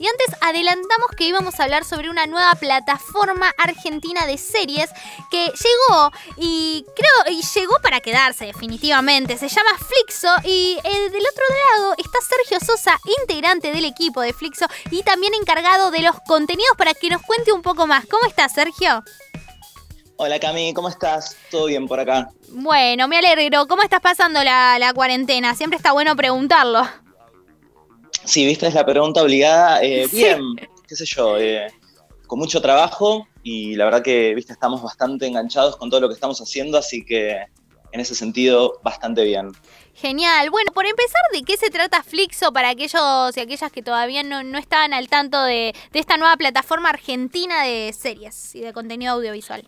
Y antes adelantamos que íbamos a hablar sobre una nueva plataforma argentina de series que llegó y creo y llegó para quedarse definitivamente. Se llama Flixo y eh, del otro lado está Sergio Sosa, integrante del equipo de Flixo y también encargado de los contenidos para que nos cuente un poco más. ¿Cómo estás, Sergio? Hola Cami, ¿cómo estás? ¿Todo bien por acá? Bueno, me alegro. ¿Cómo estás pasando la, cuarentena? Siempre está bueno preguntarlo. Sí, viste, es la pregunta obligada. Eh, bien, qué sé yo, eh, con mucho trabajo y la verdad que, viste, estamos bastante enganchados con todo lo que estamos haciendo, así que en ese sentido, bastante bien. Genial. Bueno, por empezar, ¿de qué se trata Flixo para aquellos y aquellas que todavía no, no estaban al tanto de, de esta nueva plataforma argentina de series y de contenido audiovisual?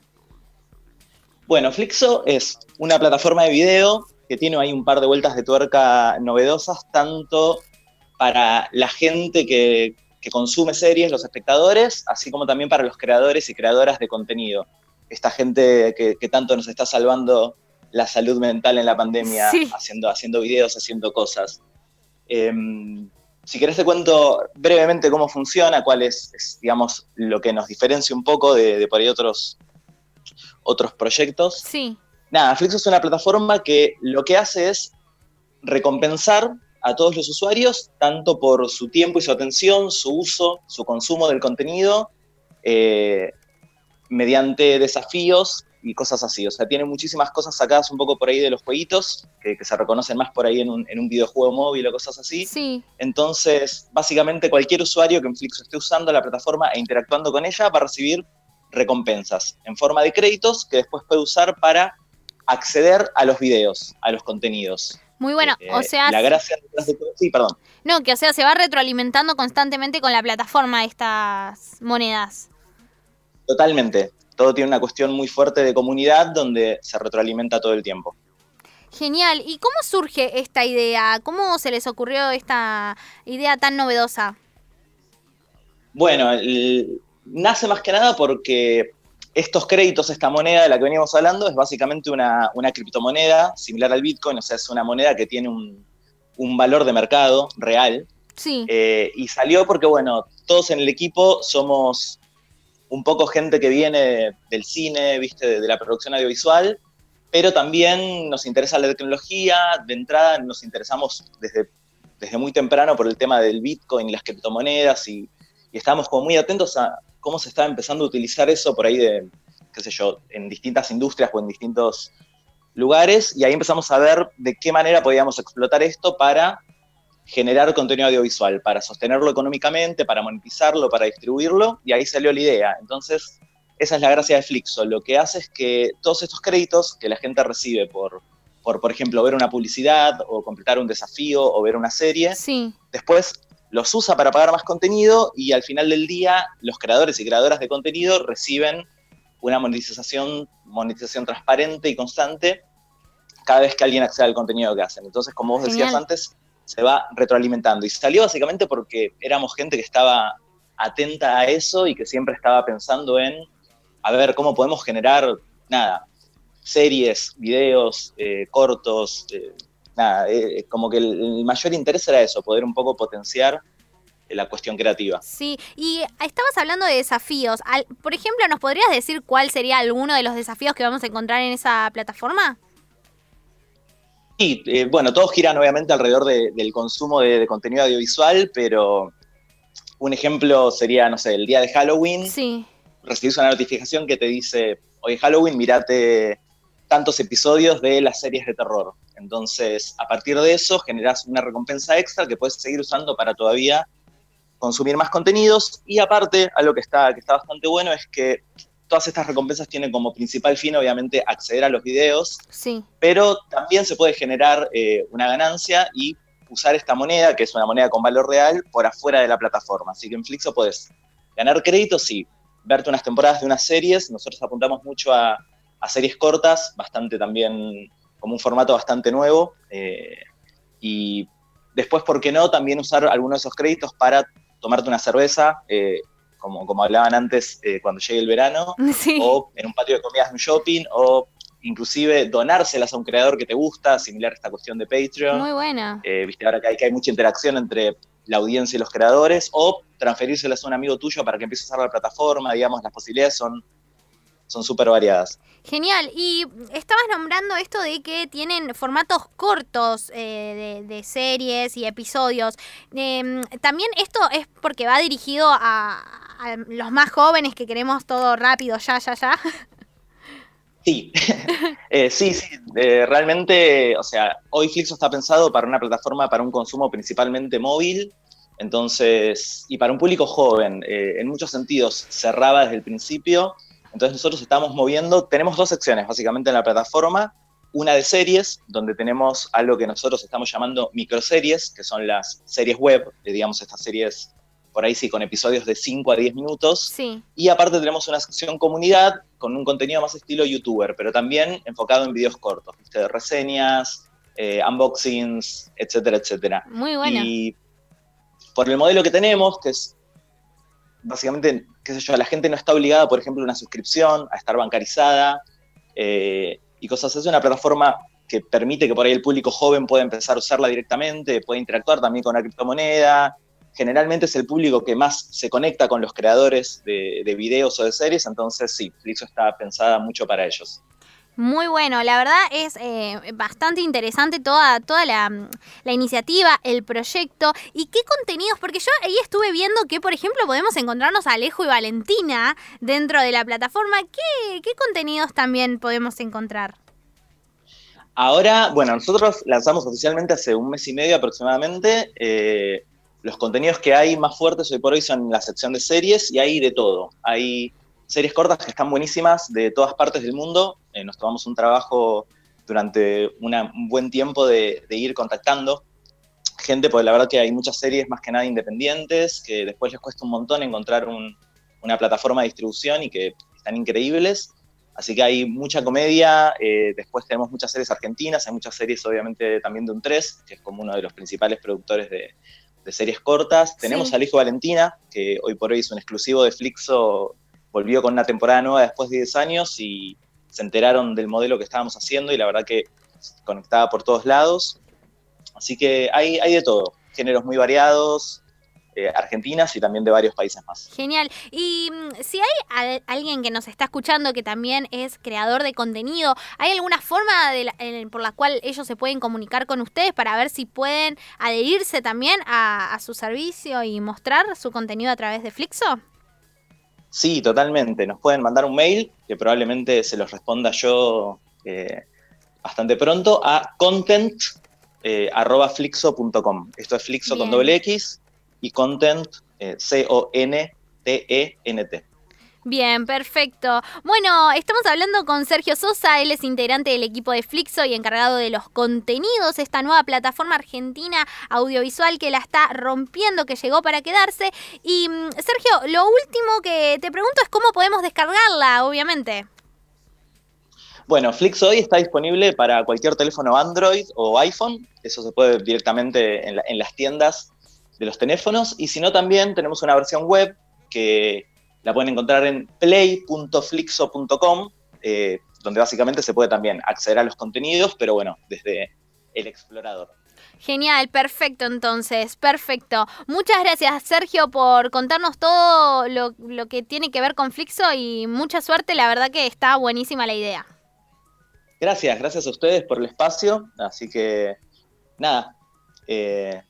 Bueno, Flixo es una plataforma de video que tiene ahí un par de vueltas de tuerca novedosas, tanto para la gente que, consume series, los espectadores, así como también para los creadores y creadoras de contenido. Esta gente que, tanto nos está salvando la salud mental en la pandemia, haciendo, haciendo videos, haciendo cosas. Em, si querés te cuento brevemente cómo funciona, cuál es, digamos, lo que nos diferencia un poco de, de por ahí otros otros proyectos. Sí. Nada, Flixo es una plataforma que lo que hace es recompensar a todos los usuarios, tanto por su tiempo y su atención, su uso, su consumo del contenido, eh, mediante desafíos y cosas así. O sea, tiene muchísimas cosas sacadas un poco por ahí de los jueguitos, que, se reconocen más por ahí en un, en un, videojuego móvil o cosas así. Sí. Entonces, básicamente cualquier usuario que en Flixo esté usando la plataforma e interactuando con ella va a recibir recompensas en forma de créditos que después puede usar para acceder a los videos, a los contenidos. Muy bueno, o eh, sea... La gracia de Sí, perdón. No, que o sea, se va retroalimentando constantemente con la plataforma estas monedas. Totalmente. Todo tiene una cuestión muy fuerte de comunidad donde se retroalimenta todo el tiempo. Genial. ¿Y cómo surge esta idea? ¿Cómo se les ocurrió esta idea tan novedosa? Bueno, el, nace más que nada porque estos créditos, esta moneda de la que veníamos hablando, es básicamente una, criptomoneda similar al Bitcoin, o sea, es una moneda que tiene un, valor de mercado real. Sí. Eh, y salió porque, bueno, todos en el equipo somos un poco gente que viene del cine, viste, de, la producción audiovisual, pero también nos interesa la tecnología, de entrada nos interesamos desde, desde muy temprano por el tema del Bitcoin y las criptomonedas y, y estamos como muy atentos a, cómo se está empezando a utilizar eso por ahí de, qué sé yo, en distintas industrias o en distintos lugares, y ahí empezamos a ver de qué manera podíamos explotar esto para generar contenido audiovisual, para sostenerlo económicamente, para monetizarlo, para distribuirlo, y ahí salió la idea. Entonces, esa es la gracia de Flixo. Lo que hace es que todos estos créditos que la gente recibe por, por, por ejemplo, ver una publicidad o completar un desafío o ver una serie, sí. después los usa para pagar más contenido y al final del día los creadores y creadoras de contenido reciben una monetización, monetización transparente y constante cada vez que alguien accede al contenido que hacen. Entonces, como vos decías antes, se va retroalimentando. Y salió básicamente porque éramos gente que estaba atenta a eso y que siempre estaba pensando en, a ver, cómo podemos generar, nada, series, videos, eh, cortos, eh, nada, eh, como que el, mayor interés era eso, poder un poco potenciar la cuestión creativa. Sí, y estabas hablando de desafíos. por ejemplo, ¿nos podrías decir cuál sería alguno de los desafíos que vamos a encontrar en esa plataforma? Sí, eh, bueno, todos giran obviamente alrededor del consumo de, contenido audiovisual, pero un ejemplo sería, no sé, el día de Halloween. Sí. Recibís una notificación que te dice, oye Halloween, mirate tantos episodios de las series de terror. Entonces, a partir de eso, generas una recompensa extra que puedes seguir usando para todavía consumir más contenidos. Y aparte, algo que está, que está bastante bueno es que todas estas recompensas tienen como principal fin, obviamente, acceder a los videos. Sí. Pero también se puede generar eh, una ganancia y usar esta moneda, que es una moneda con valor real, por afuera de la plataforma. Así que en Flixo puedes ganar créditos y verte unas temporadas de unas series. Nosotros apuntamos mucho a a series cortas, bastante también, como un formato bastante nuevo. Eh, y después, ¿por qué no? También usar algunos de esos créditos para tomarte una cerveza, eh, como, como hablaban antes, eh, cuando llegue el verano, o en un patio de comidas de un shopping, o inclusive donárselas a un creador que te gusta, similar a esta cuestión de Patreon. Muy buena. Viste, ahora que hay, que hay mucha interacción entre la audiencia y los creadores, o transferírselas a un amigo tuyo para que empiece a usar la plataforma, digamos, las posibilidades son son súper variadas. Genial. Y estabas nombrando esto de que tienen formatos cortos eh, de, series y episodios. Em, también esto es porque va dirigido a, los más jóvenes que queremos todo rápido, ya, ya, ya. Sí, eh, sí, sí, eh, realmente, o sea, hoy Flixo está pensado para una plataforma para un consumo principalmente móvil, entonces, y para un público joven, en muchos sentidos cerraba desde el principio, entonces nosotros estamos moviendo, tenemos dos secciones básicamente en la plataforma, una de series, donde tenemos algo que nosotros estamos llamando microseries, que son las series web, digamos estas series por ahí sí, con episodios de 5 a 10 minutos. Sí. Y aparte tenemos una sección comunidad con un contenido más estilo youtuber, pero también enfocado en videos cortos, ¿viste? reseñas, eh, unboxings, etcétera, etcétera. Muy bueno. Y por el modelo que tenemos, que es básicamente, qué sé yo, la gente no está obligada, por ejemplo, a una suscripción, a estar bancarizada eh, y cosas así. Es una plataforma que permite que por ahí el público joven pueda empezar a usarla directamente, puede interactuar también con la criptomoneda. Generalmente es el público que más se conecta con los creadores de, de videos o de series, entonces sí, Flixo está pensada mucho para ellos. Muy bueno, la verdad es eh, bastante interesante toda, toda la, la, iniciativa, el proyecto y qué contenidos, porque yo ahí estuve viendo que, por ejemplo, podemos encontrarnos a Alejo y Valentina dentro de la plataforma. ¿Qué, qué contenidos también podemos encontrar? Ahora, bueno, nosotros lanzamos oficialmente hace un mes y medio aproximadamente. Eh, los contenidos que hay más fuertes hoy por hoy son la sección de series y hay de todo. Hay series cortas que están buenísimas de todas partes del mundo. Eh, nos tomamos un trabajo durante un buen tiempo de, ir contactando gente, porque la verdad que hay muchas series más que nada independientes, que después les cuesta un montón encontrar una plataforma de distribución y que están increíbles. Así que hay mucha comedia, eh, después tenemos muchas series argentinas, hay muchas series obviamente también de un 3, que es como uno de los principales productores de, series cortas. Tenemos al hijo Valentina, que hoy por hoy es un exclusivo de Flixo volvió con una temporada nueva después de 10 años y se enteraron del modelo que estábamos haciendo y la verdad que conectaba por todos lados. Así que hay, hay de todo, géneros muy variados, eh, argentinas y también de varios países más. Genial. Y mm, si hay alguien que nos está escuchando que también es creador de contenido, ¿hay alguna forma por la cual ellos se pueden comunicar con ustedes para ver si pueden adherirse también a, a su servicio y mostrar su contenido a través de Flixo? Sí, totalmente. Nos pueden mandar un mail, que probablemente se los responda yo eh, bastante pronto, a content.flixo.com. Eh, Esto es Flixo con doble X y content, eh, C-O-N-T-E-N-T. Bien, perfecto. Bueno, estamos hablando con Sergio Sosa, él es integrante del equipo de Flixo y encargado de los contenidos, esta nueva plataforma argentina audiovisual que la está rompiendo, que llegó para quedarse. Y mm, Sergio, lo último que te pregunto es cómo podemos descargarla, obviamente. Bueno, Flixo hoy está disponible para cualquier teléfono Android o iPhone, eso se puede directamente en, en las tiendas de los teléfonos, y si no también tenemos una versión web que la pueden encontrar en play.flixo.com, eh, donde básicamente se puede también acceder a los contenidos, pero bueno, desde el explorador. Genial, perfecto entonces, perfecto. Muchas gracias Sergio por contarnos todo lo, lo, que tiene que ver con Flixo y mucha suerte, la verdad que está buenísima la idea. Gracias, gracias a ustedes por el espacio, así que nada, eh,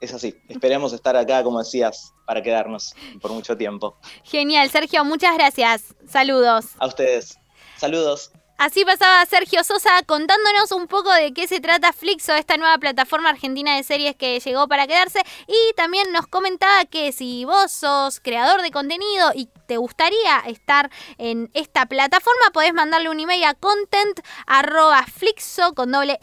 es así. Esperemos estar acá, como decías, para quedarnos por mucho tiempo. Genial, Sergio, muchas gracias. Saludos. A ustedes. Saludos. Así pasaba Sergio Sosa contándonos un poco de qué se trata Flixo, esta nueva plataforma argentina de series que llegó para quedarse. Y también nos comentaba que si vos sos creador de contenido y te gustaría estar en esta plataforma, podés mandarle un email a content con doble